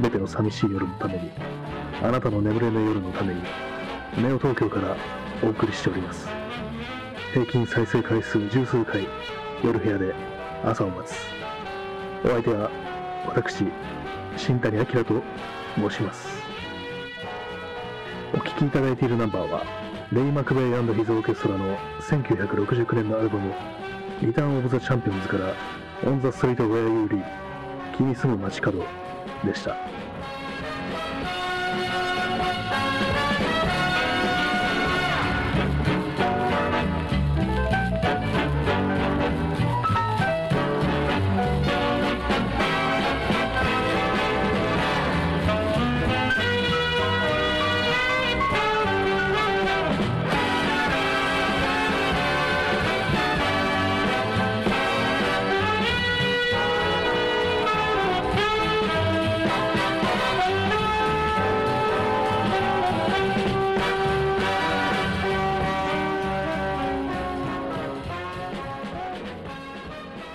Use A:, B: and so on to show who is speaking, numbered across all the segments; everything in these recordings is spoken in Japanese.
A: めての寂しい夜のために、あなたの眠れぬ夜のために、ネオ東京からお送りしております。平均再生回数十数回、夜部屋で朝を待つ。お相手は、私、新谷明と申します。お聴きいただいているナンバーは、レイ・マクベイヒズ・オーケストラの1969年のアルバム、リターン・オブ・ザ・チャンピオンズから、オン・ザ・ストリートに・住む街角でした。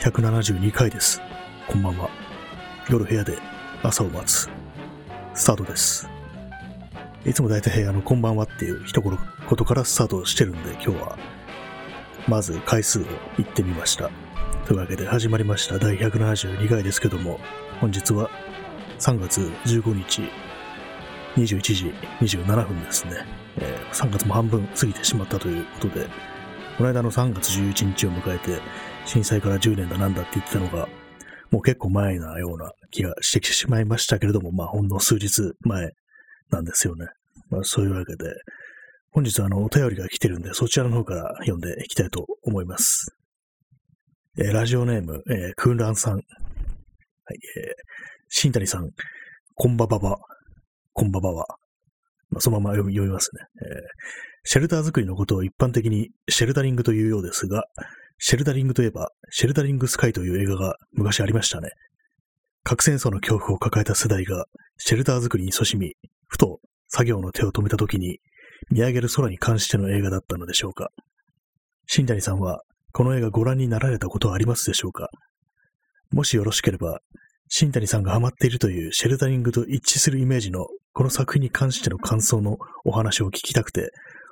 A: 172回です。こんばんは。夜部屋で朝を待つ。スタートです。いつも大体あの、こんばんはっていう一言からスタートしてるんで、今日は、まず回数を言ってみました。というわけで始まりました第172回ですけども、本日は3月15日21時27分ですね。えー3月も半分過ぎてしまったということで、この間の3月11日を迎えて、震災から10年だなんだって言ってたのが、もう結構前なような気がしてきてしまいましたけれども、まあほんの数日前なんですよね。まあそういうわけで、本日はあのお便りが来てるんで、そちらの方から読んでいきたいと思います。えーラジオネーム、えークンランさん。はい、えー、新谷さん、こんばばば、こんばばは。まあ、そのまま読み読みますね、えーシェルター作りのことを一般的にシェルタリングというようですが、シェルタリングといえば、シェルタリングスカイという映画が昔ありましたね。核戦争の恐怖を抱えた世代が、シェルター作りに勤しみ、ふと作業の手を止めた時に、見上げる空に関しての映画だったのでしょうか。新谷さんは、この映画ご覧になられたことはありますでしょうかもしよろしければ、新谷さんがハマっているというシェルタリングと一致するイメージのこの作品に関しての感想のお話を聞きたくて、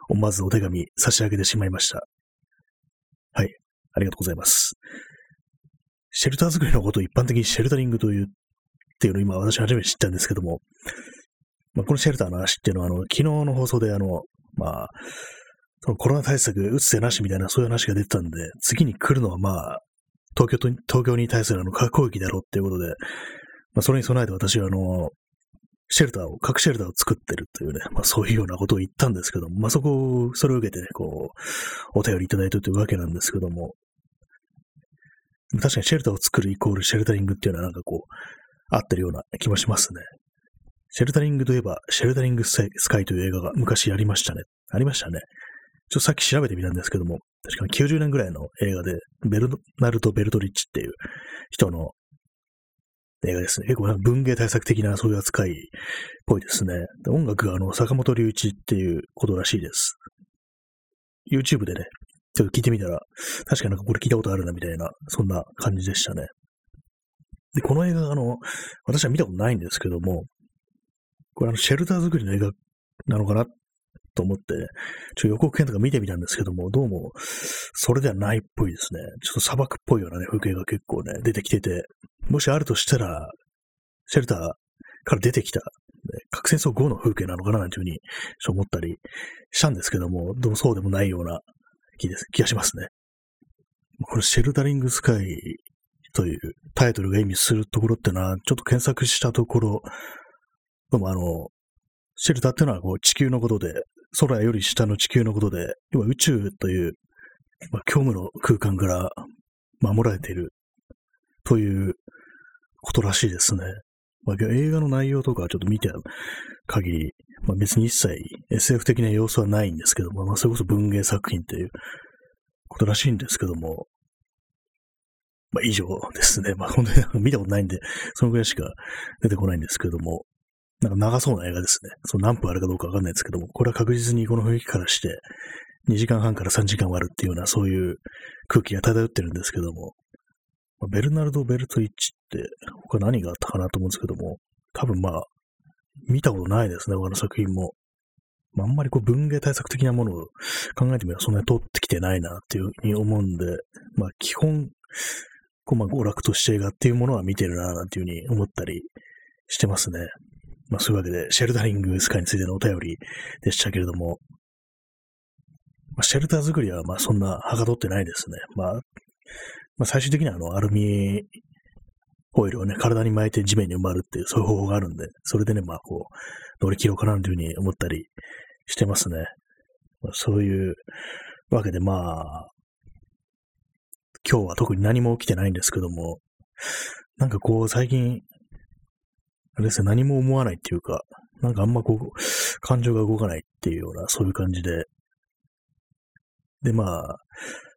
A: 思わずお手紙差し上げてしまいました。はい。ありがとうございます。シェルター作りのことを一般的にシェルタリングというっていうのを今私初めて知ったんですけども、まあ、このシェルターの話っていうのは、あの、昨日の放送であの、まあ、そのコロナ対策打つ手なしみたいなそういう話が出てたんで、次に来るのはまあ、東京と、東京に対するあの核攻撃だろうっていうことで、まあ、それに備えて私はあの、シェルターを、核シェルターを作ってるというね、まあそういうようなことを言ったんですけども、まあそこを、それを受けてね、こう、お便りいただいてというわけなんですけども、確かにシェルターを作るイコールシェルタリングっていうのはなんかこう、合ってるような気もしますね。シェルタリングといえば、シェルタリングスカイという映画が昔ありましたね。ありましたね。ちょっとさっき調べてみたんですけども、確かに90年ぐらいの映画で、ベルナルト・ベルトリッチっていう人の映画ですね。結構文芸対策的なそういう扱いっぽいですね。音楽があの、坂本龍一っていうことらしいです。YouTube でね、ちょっと聞いてみたら、確かになんかこれ聞いたことあるなみたいな、そんな感じでしたね。で、この映画、あの、私は見たことないんですけども、これあの、シェルター作りの映画なのかなと思って、ちょっと予告編とか見てみたんですけども、どうも、それではないっぽいですね。ちょっと砂漠っぽいようなね、風景が結構ね、出てきてて、もしあるとしたら、シェルターから出てきた、ね核戦争後の風景なのかななんていうふうに思ったりしたんですけども、どうもそうでもないような気です気がしますね。これ、シェルタリングスカイというタイトルが意味するところってのは、ちょっと検索したところ、どうもあの、シェルターっていうのはこう地球のことで、空より下の地球のことで、要は宇宙という、まあ、虚無の空間から守られているということらしいですね。まあ、映画の内容とかちょっと見て限り、まあ、別に一切 SF 的な要素はないんですけども、まあ、それこそ文芸作品ということらしいんですけども、まあ、以上ですね。まあ、本当に見たことないんで、そのぐらいしか出てこないんですけども、なんか長そうな映画ですね。その何分あるかどうかわかんないですけども、これは確実にこの雰囲気からして、2時間半から3時間割るっていうような、そういう空気が漂ってるんですけども、まあベルナルド・ベルトリッチって、他何があったかなと思うんですけども、多分まあ、見たことないですね、他の作品も。まあ、あんまりこう文芸対策的なものを考えてみればそんなに通ってきてないなっていうふうに思うんで、まあ基本、こうまあ娯楽として映画っていうものは見てるななんていうふうに思ったりしてますね。まあそういうわけで、シェルタリングスカイについてのお便りでしたけれども、まあ、シェルター作りはまあそんなはかどってないですね。まあ、まあ、最終的にはあのアルミホイルをね、体に巻いて地面に埋まるっていう、そういう方法があるんで、それでね、まあこう、乗り切ろうかなというふうに思ったりしてますね。ま、そういうわけでまあ、今日は特に何も起きてないんですけども、なんかこう最近、あれですね、何も思わないっていうか、なんかあんまこう、感情が動かないっていうような、そういう感じで、で、まあ、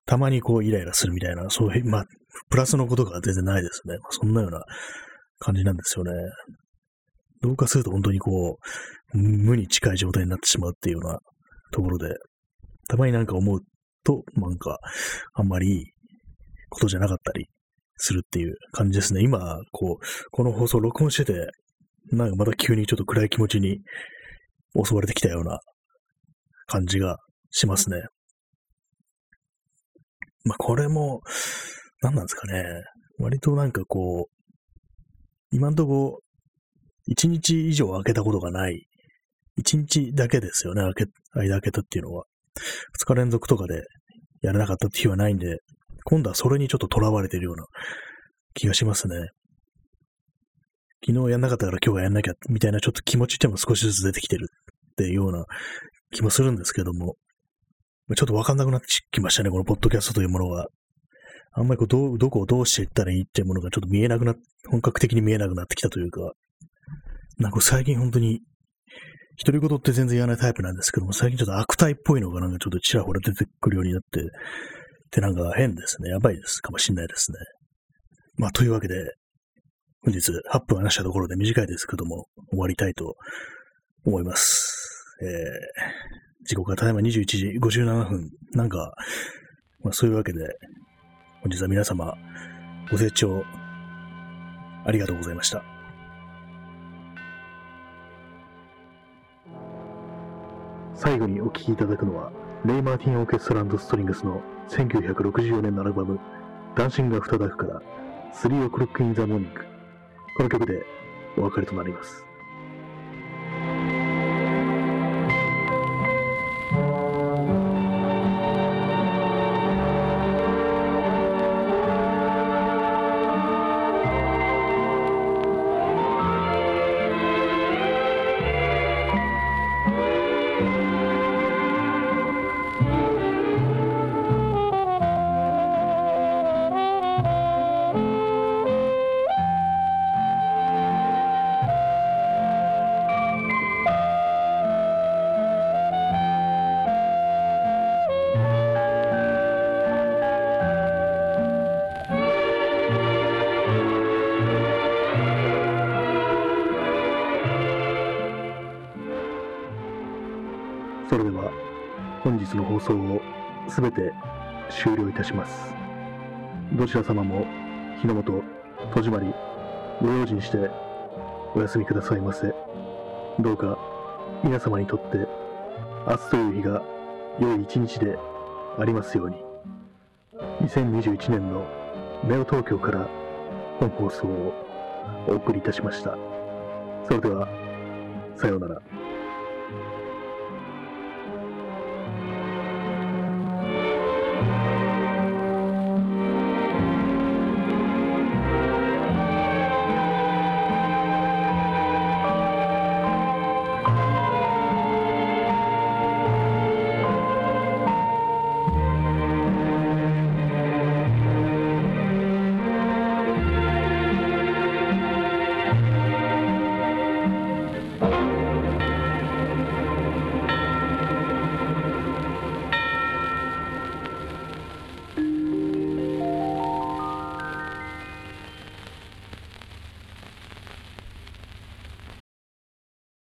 A: たまにこうイライラするみたいな、そういう、まあ、プラスのことが全然ないですね。ま、そんなような感じなんですよね。どうかすると本当にこう、無に近い状態になってしまうっていうようなところで、たまになんか思うと、なんか、あんまりいいことじゃなかったりするっていう感じですね。今、こう、この放送録音してて、なんかまた急にちょっと暗い気持ちに襲われてきたような感じがしますね。まあ、これも、何なんですかね。割となんかこう、今んとこ、一日以上開けたことがない。一日だけですよね、開け、間開けたっていうのは。二日連続とかでやれなかったって日はないんで、今度はそれにちょっと囚われてるような気がしますね。昨日やんなかったから今日はやんなきゃ、みたいなちょっと気持ちっても少しずつ出てきてるっていうような気もするんですけども、ちょっとわかんなくなってきましたね、このポッドキャストというものが。あんまりこう、ど、どこをどうしていったらいいっていうものがちょっと見えなくな、本格的に見えなくなってきたというか、なんか最近本当に、独り言って全然言わないタイプなんですけども、最近ちょっと悪態っぽいのがなんかちょっとちらほら出てくるようになって、ってなんか変ですね。やばいです。かもしんないですね。まあ、というわけで、本日8分話したところで短いですけども、終わりたいと思います。えー時刻はただいま21時57分。なんか、まあ、そういうわけで、本日は皆様、ご清聴ありがとうございました。最後にお聴きいただくのは、レイ・マーティン・オーケストラストリングスの1964年のアルバム、 Dancing After Dark から、 Three O'Clock in the Morning。この曲でお別れとなります。それでは本日の放送をすべて終了いたします。どちら様も日の元、戸締まり、ご用心してお休みくださいませ。どうか皆様にとって明日という日が良い一日でありますように。2021年のネオ東京から本放送をお送りいたしました。それでは、さようなら。